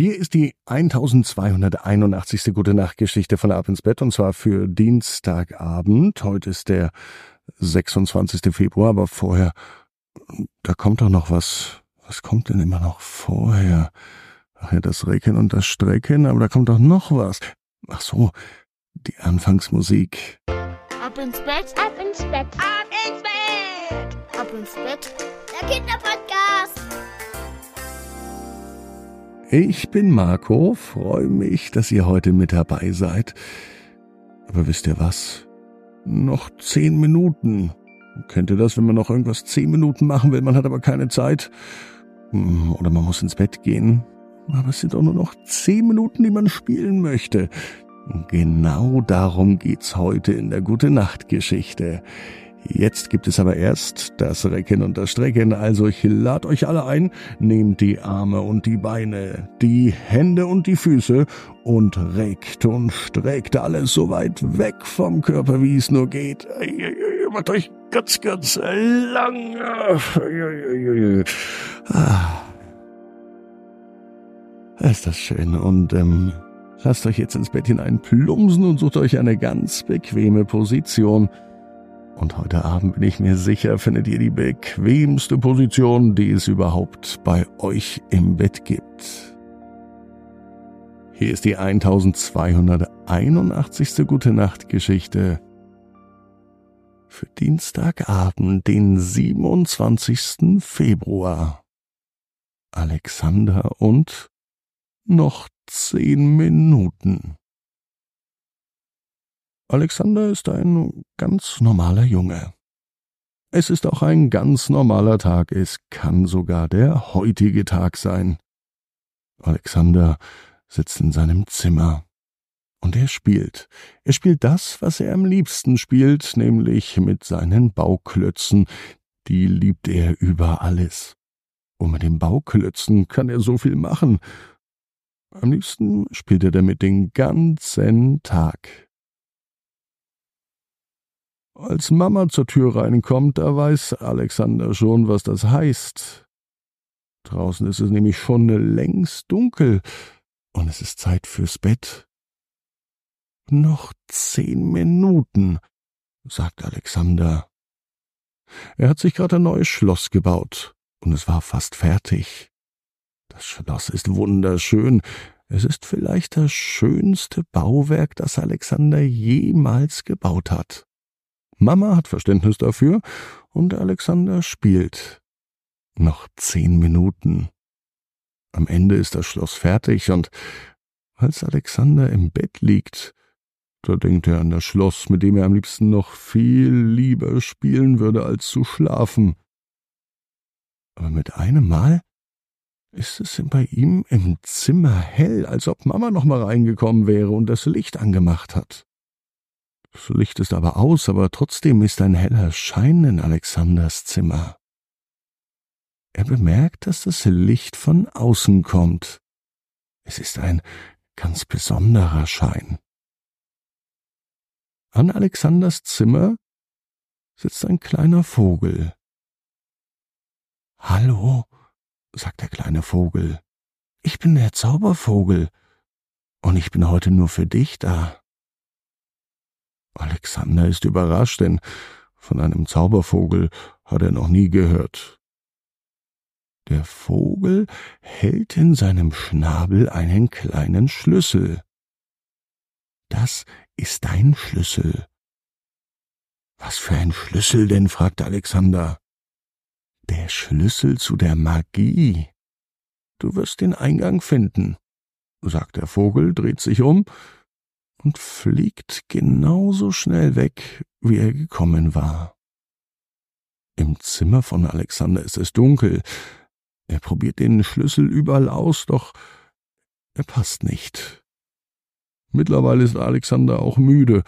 Hier ist die 1281. Gute Nacht Geschichte von Ab ins Bett und zwar für Dienstagabend. Heute ist der 26. Februar, aber vorher, da kommt doch noch was. Was kommt denn immer noch vorher? Ach ja, das Recken und das Strecken, aber da kommt doch noch was. Ach so, die Anfangsmusik. Ab ins Bett, ab ins Bett, ab ins Bett, ab ins Bett. Der Kinderpodcast. Ich bin Marco, freue mich, dass ihr heute mit dabei seid. Aber wisst ihr was? Noch zehn Minuten. Kennt ihr das, wenn man noch irgendwas zehn Minuten machen will, man hat aber keine Zeit? Hm, oder man muss ins Bett gehen. Aber es sind doch nur noch zehn Minuten, die man spielen möchte. Genau darum geht's heute in der Gute Nacht Geschichte. Jetzt gibt es aber erst das Recken und das Strecken, also ich lad euch alle ein, nehmt die Arme und die Beine, die Hände und die Füße und reckt und streckt alles so weit weg vom Körper, wie es nur geht. Macht euch ganz, ganz lang. Ah. Ist das schön und ähm, lasst euch jetzt ins Bett hinein plumsen und sucht euch eine ganz bequeme Position. Und heute Abend bin ich mir sicher, findet ihr die bequemste Position, die es überhaupt bei euch im Bett gibt. Hier ist die 1281. Gute Nacht Geschichte für Dienstagabend, den 27. Februar. Alexander und noch zehn Minuten. Alexander ist ein ganz normaler Junge. Es ist auch ein ganz normaler Tag, es kann sogar der heutige Tag sein. Alexander sitzt in seinem Zimmer. Und er spielt. Er spielt das, was er am liebsten spielt, nämlich mit seinen Bauklötzen. Die liebt er über alles. Und mit den Bauklötzen kann er so viel machen. Am liebsten spielt er damit den ganzen Tag. Als Mama zur Tür reinkommt, da weiß Alexander schon, was das heißt. Draußen ist es nämlich schon längst dunkel und es ist Zeit fürs Bett. Noch zehn Minuten, sagt Alexander. Er hat sich gerade ein neues Schloss gebaut und es war fast fertig. Das Schloss ist wunderschön. Es ist vielleicht das schönste Bauwerk, das Alexander jemals gebaut hat. Mama hat Verständnis dafür und Alexander spielt. Noch zehn Minuten. Am Ende ist das Schloss fertig und als Alexander im Bett liegt, da denkt er an das Schloss, mit dem er am liebsten noch viel lieber spielen würde, als zu schlafen. Aber mit einem Mal ist es bei ihm im Zimmer hell, als ob Mama noch mal reingekommen wäre und das Licht angemacht hat. Das Licht ist aber aus, aber trotzdem ist ein heller Schein in Alexanders Zimmer. Er bemerkt, dass das Licht von außen kommt. Es ist ein ganz besonderer Schein. An Alexanders Zimmer sitzt ein kleiner Vogel. Hallo, sagt der kleine Vogel. Ich bin der Zaubervogel, und ich bin heute nur für dich da. Alexander ist überrascht, denn von einem Zaubervogel hat er noch nie gehört. Der Vogel hält in seinem Schnabel einen kleinen Schlüssel. Das ist dein Schlüssel. Was für ein Schlüssel denn? fragte Alexander. Der Schlüssel zu der Magie. Du wirst den Eingang finden, sagt der Vogel, dreht sich um und fliegt genauso schnell weg, wie er gekommen war. Im Zimmer von Alexander ist es dunkel. Er probiert den Schlüssel überall aus, doch er passt nicht. Mittlerweile ist Alexander auch müde.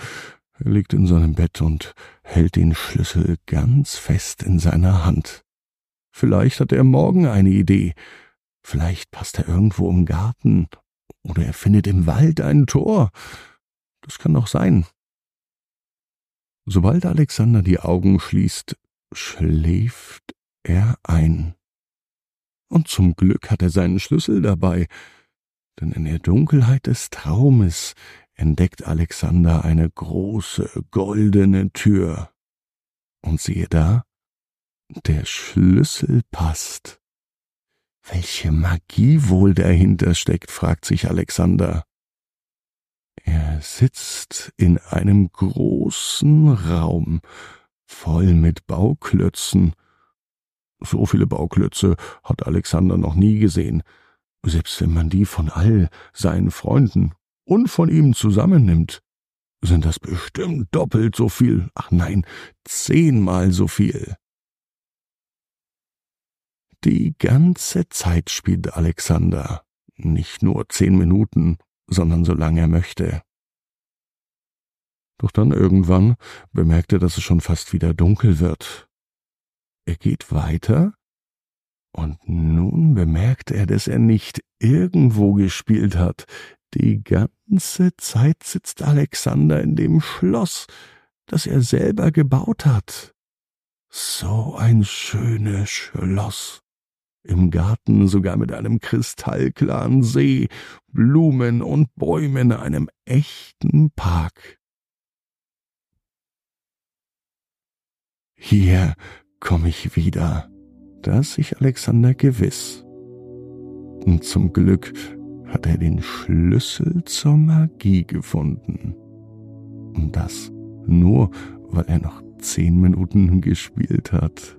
Er liegt in seinem Bett und hält den Schlüssel ganz fest in seiner Hand. Vielleicht hat er morgen eine Idee. Vielleicht passt er irgendwo im Garten oder er findet im Wald ein Tor. Das kann doch sein. Sobald Alexander die Augen schließt, schläft er ein. Und zum Glück hat er seinen Schlüssel dabei. denn in der Dunkelheit des Traumes entdeckt Alexander eine große goldene Tür. Und siehe da, der Schlüssel passt. Welche Magie wohl dahinter steckt, fragt sich Alexander. Er sitzt in einem großen Raum, voll mit Bauklötzen. So viele Bauklötze hat Alexander noch nie gesehen, selbst wenn man die von all seinen Freunden und von ihm zusammennimmt, sind das bestimmt doppelt so viel, ach nein, zehnmal so viel. Die ganze Zeit spielt Alexander, nicht nur zehn Minuten, sondern solange er möchte. Doch dann irgendwann bemerkt er, dass es schon fast wieder dunkel wird. Er geht weiter, und nun bemerkt er, dass er nicht irgendwo gespielt hat. Die ganze Zeit sitzt Alexander in dem Schloss, das er selber gebaut hat. So ein schönes Schloss im Garten sogar mit einem kristallklaren See, Blumen und Bäumen, einem echten Park. Hier komme ich wieder, das sich Alexander gewiss. Und zum Glück hat er den Schlüssel zur Magie gefunden. Und das nur, weil er noch zehn Minuten gespielt hat.